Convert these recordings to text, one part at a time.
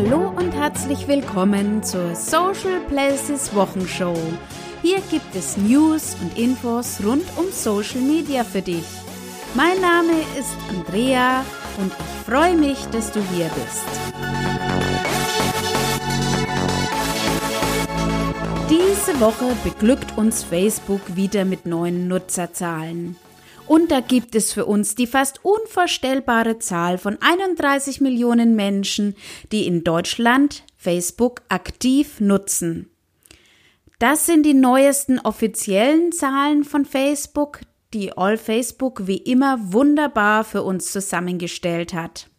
Hallo und herzlich willkommen zur Social Places Wochenshow. Hier gibt es News und Infos rund um Social Media für dich. Mein Name ist Andrea und ich freue mich, dass du hier bist. Diese Woche beglückt uns Facebook wieder mit neuen Nutzerzahlen. Und da gibt es für uns die fast unvorstellbare Zahl von 31 Millionen Menschen, die in Deutschland Facebook aktiv nutzen. Das sind die neuesten offiziellen Zahlen von Facebook, die All Facebook wie immer wunderbar für uns zusammengestellt hat.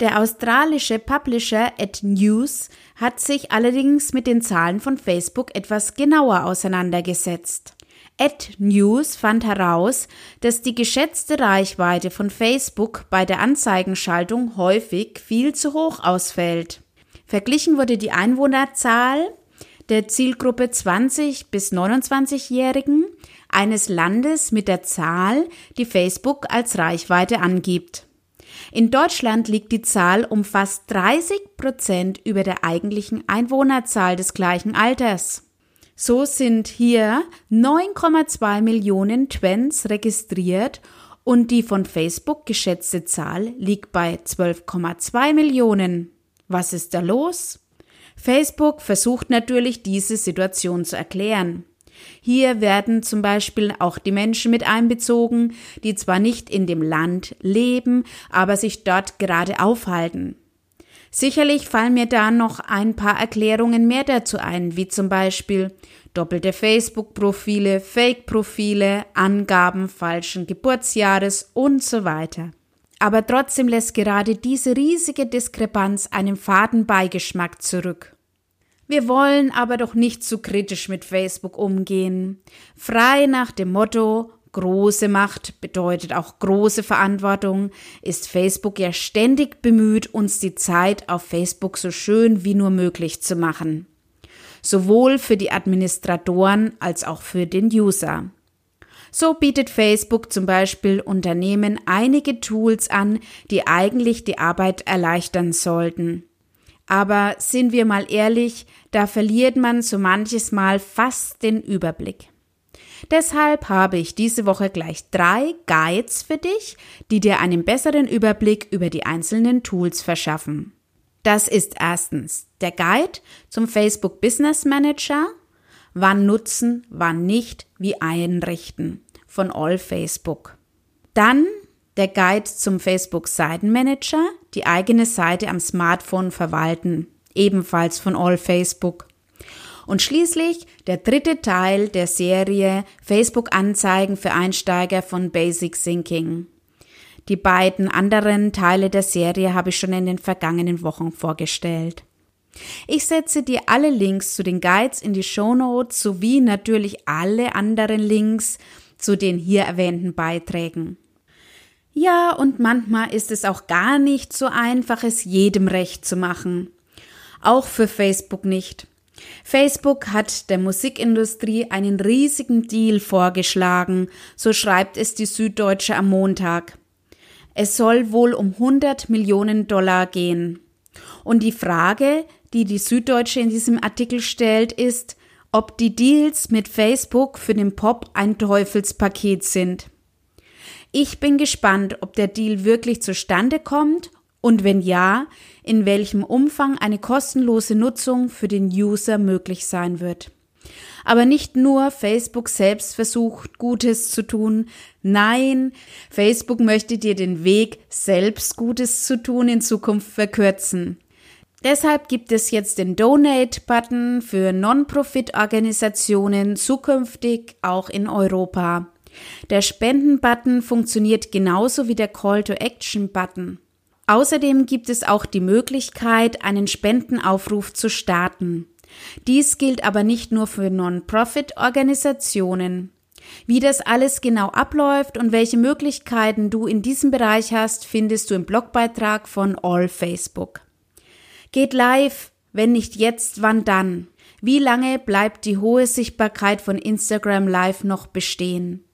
Der australische Publisher Ad News hat sich allerdings mit den Zahlen von Facebook etwas genauer auseinandergesetzt. Ad News fand heraus, dass die geschätzte Reichweite von Facebook bei der Anzeigenschaltung häufig viel zu hoch ausfällt. Verglichen wurde die Einwohnerzahl der Zielgruppe 20 bis 29-Jährigen eines Landes mit der Zahl, die Facebook als Reichweite angibt. In Deutschland liegt die Zahl um fast 30 Prozent über der eigentlichen Einwohnerzahl des gleichen Alters. So sind hier 9,2 Millionen Twents registriert und die von Facebook geschätzte Zahl liegt bei 12,2 Millionen. Was ist da los? Facebook versucht natürlich diese Situation zu erklären. Hier werden zum Beispiel auch die Menschen mit einbezogen, die zwar nicht in dem Land leben, aber sich dort gerade aufhalten. Sicherlich fallen mir da noch ein paar Erklärungen mehr dazu ein, wie zum Beispiel doppelte Facebook-Profile, Fake-Profile, Angaben falschen Geburtsjahres und so weiter. Aber trotzdem lässt gerade diese riesige Diskrepanz einen faden Beigeschmack zurück. Wir wollen aber doch nicht zu kritisch mit Facebook umgehen. Frei nach dem Motto große Macht bedeutet auch große Verantwortung, ist Facebook ja ständig bemüht, uns die Zeit auf Facebook so schön wie nur möglich zu machen. Sowohl für die Administratoren als auch für den User. So bietet Facebook zum Beispiel Unternehmen einige Tools an, die eigentlich die Arbeit erleichtern sollten. Aber sind wir mal ehrlich, da verliert man so manches Mal fast den Überblick. Deshalb habe ich diese Woche gleich drei Guides für dich, die dir einen besseren Überblick über die einzelnen Tools verschaffen. Das ist erstens der Guide zum Facebook Business Manager, wann nutzen, wann nicht, wie einrichten von All Facebook. Dann der Guide zum Facebook Seitenmanager, die eigene Seite am Smartphone verwalten, ebenfalls von All Facebook. Und schließlich der dritte Teil der Serie Facebook-Anzeigen für Einsteiger von Basic Thinking. Die beiden anderen Teile der Serie habe ich schon in den vergangenen Wochen vorgestellt. Ich setze dir alle Links zu den Guides in die Show Notes sowie natürlich alle anderen Links zu den hier erwähnten Beiträgen. Ja, und manchmal ist es auch gar nicht so einfach, es jedem recht zu machen. Auch für Facebook nicht. Facebook hat der Musikindustrie einen riesigen Deal vorgeschlagen, so schreibt es die Süddeutsche am Montag. Es soll wohl um 100 Millionen Dollar gehen. Und die Frage, die die Süddeutsche in diesem Artikel stellt, ist, ob die Deals mit Facebook für den Pop ein Teufelspaket sind. Ich bin gespannt, ob der Deal wirklich zustande kommt und wenn ja, in welchem Umfang eine kostenlose Nutzung für den User möglich sein wird. Aber nicht nur Facebook selbst versucht Gutes zu tun, nein, Facebook möchte dir den Weg, selbst Gutes zu tun, in Zukunft verkürzen. Deshalb gibt es jetzt den Donate-Button für Non-Profit-Organisationen zukünftig auch in Europa. Der Spenden-Button funktioniert genauso wie der Call-to-Action-Button. Außerdem gibt es auch die Möglichkeit, einen Spendenaufruf zu starten. Dies gilt aber nicht nur für Non-Profit-Organisationen. Wie das alles genau abläuft und welche Möglichkeiten du in diesem Bereich hast, findest du im Blogbeitrag von All Facebook. Geht live, wenn nicht jetzt, wann dann? Wie lange bleibt die hohe Sichtbarkeit von Instagram Live noch bestehen?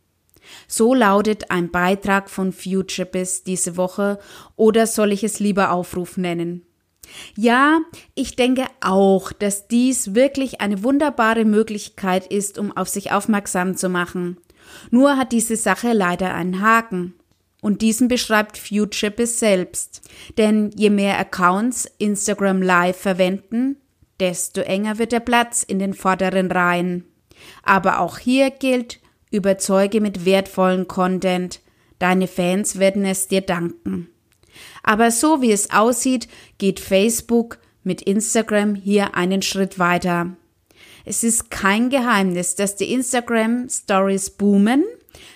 So lautet ein Beitrag von FutureBiz diese Woche oder soll ich es lieber Aufruf nennen? Ja, ich denke auch, dass dies wirklich eine wunderbare Möglichkeit ist, um auf sich aufmerksam zu machen. Nur hat diese Sache leider einen Haken. Und diesen beschreibt FutureBiz selbst. Denn je mehr Accounts Instagram Live verwenden, desto enger wird der Platz in den vorderen Reihen. Aber auch hier gilt, überzeuge mit wertvollen Content. Deine Fans werden es dir danken. Aber so wie es aussieht, geht Facebook mit Instagram hier einen Schritt weiter. Es ist kein Geheimnis, dass die Instagram Stories boomen,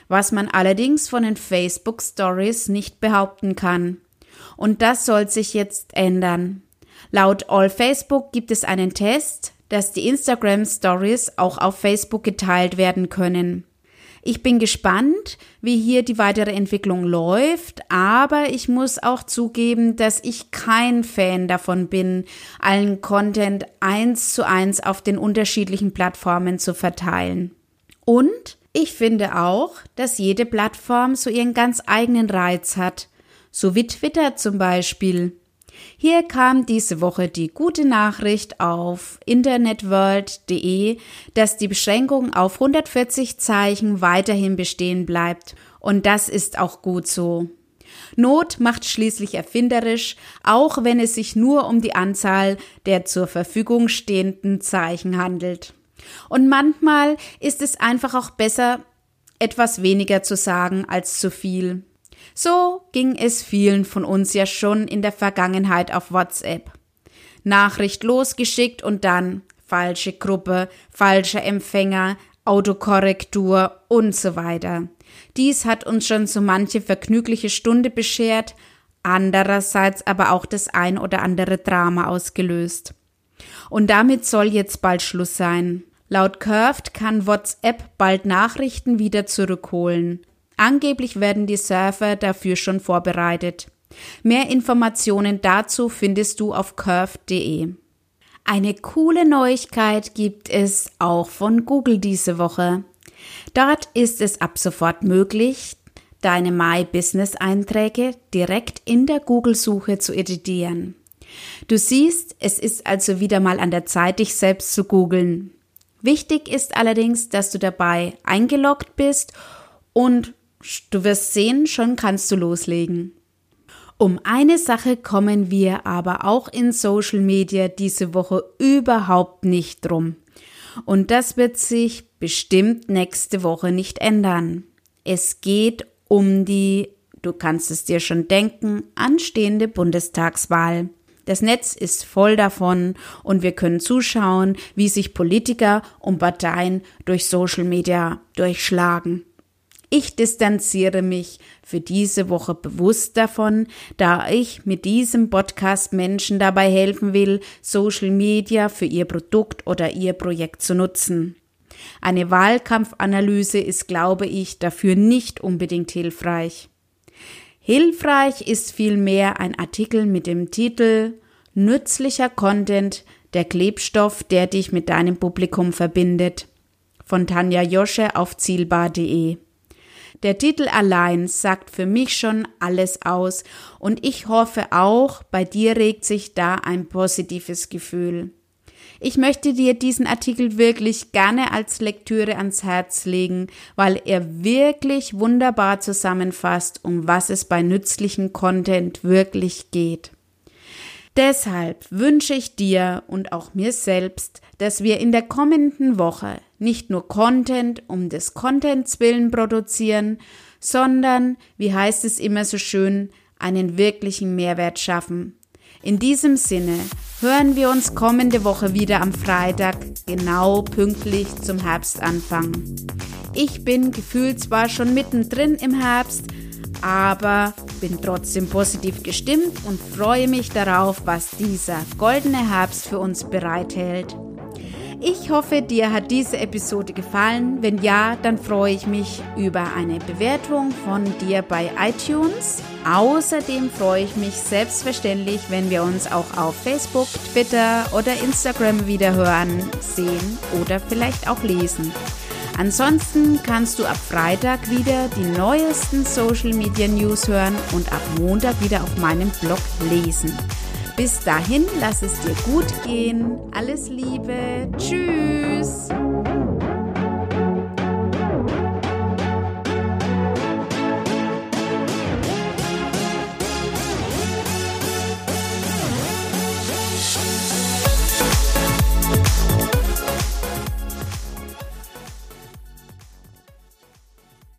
was man allerdings von den Facebook Stories nicht behaupten kann. Und das soll sich jetzt ändern. Laut All Facebook gibt es einen Test, dass die Instagram Stories auch auf Facebook geteilt werden können. Ich bin gespannt, wie hier die weitere Entwicklung läuft, aber ich muss auch zugeben, dass ich kein Fan davon bin, allen Content eins zu eins auf den unterschiedlichen Plattformen zu verteilen. Und ich finde auch, dass jede Plattform so ihren ganz eigenen Reiz hat, so wie Twitter zum Beispiel. Hier kam diese Woche die gute Nachricht auf internetworld.de, dass die Beschränkung auf 140 Zeichen weiterhin bestehen bleibt. Und das ist auch gut so. Not macht schließlich erfinderisch, auch wenn es sich nur um die Anzahl der zur Verfügung stehenden Zeichen handelt. Und manchmal ist es einfach auch besser, etwas weniger zu sagen als zu viel. So ging es vielen von uns ja schon in der Vergangenheit auf WhatsApp. Nachricht losgeschickt und dann falsche Gruppe, falscher Empfänger, Autokorrektur und so weiter. Dies hat uns schon so manche vergnügliche Stunde beschert, andererseits aber auch das ein oder andere Drama ausgelöst. Und damit soll jetzt bald Schluss sein. Laut Curved kann WhatsApp bald Nachrichten wieder zurückholen. Angeblich werden die Server dafür schon vorbereitet. Mehr Informationen dazu findest du auf curve.de. Eine coole Neuigkeit gibt es auch von Google diese Woche. Dort ist es ab sofort möglich, deine My Business Einträge direkt in der Google-Suche zu editieren. Du siehst, es ist also wieder mal an der Zeit, dich selbst zu googeln. Wichtig ist allerdings, dass du dabei eingeloggt bist und Du wirst sehen, schon kannst du loslegen. Um eine Sache kommen wir aber auch in Social Media diese Woche überhaupt nicht drum. Und das wird sich bestimmt nächste Woche nicht ändern. Es geht um die, du kannst es dir schon denken, anstehende Bundestagswahl. Das Netz ist voll davon und wir können zuschauen, wie sich Politiker und Parteien durch Social Media durchschlagen. Ich distanziere mich für diese Woche bewusst davon, da ich mit diesem Podcast Menschen dabei helfen will, Social Media für ihr Produkt oder ihr Projekt zu nutzen. Eine Wahlkampfanalyse ist, glaube ich, dafür nicht unbedingt hilfreich. Hilfreich ist vielmehr ein Artikel mit dem Titel Nützlicher Content, der Klebstoff, der dich mit deinem Publikum verbindet. Von Tanja Josche auf zielbar.de. Der Titel allein sagt für mich schon alles aus und ich hoffe auch, bei dir regt sich da ein positives Gefühl. Ich möchte dir diesen Artikel wirklich gerne als Lektüre ans Herz legen, weil er wirklich wunderbar zusammenfasst, um was es bei nützlichen Content wirklich geht. Deshalb wünsche ich dir und auch mir selbst, dass wir in der kommenden Woche nicht nur Content um des Contents willen produzieren, sondern, wie heißt es immer so schön, einen wirklichen Mehrwert schaffen. In diesem Sinne hören wir uns kommende Woche wieder am Freitag, genau pünktlich zum Herbstanfang. Ich bin gefühlt zwar schon mittendrin im Herbst, aber bin trotzdem positiv gestimmt und freue mich darauf, was dieser goldene Herbst für uns bereithält. Ich hoffe, dir hat diese Episode gefallen. Wenn ja, dann freue ich mich über eine Bewertung von dir bei iTunes. Außerdem freue ich mich selbstverständlich, wenn wir uns auch auf Facebook, Twitter oder Instagram wieder hören, sehen oder vielleicht auch lesen. Ansonsten kannst du ab Freitag wieder die neuesten Social Media News hören und ab Montag wieder auf meinem Blog lesen. Bis dahin, lass es dir gut gehen. Alles Liebe. Tschüss.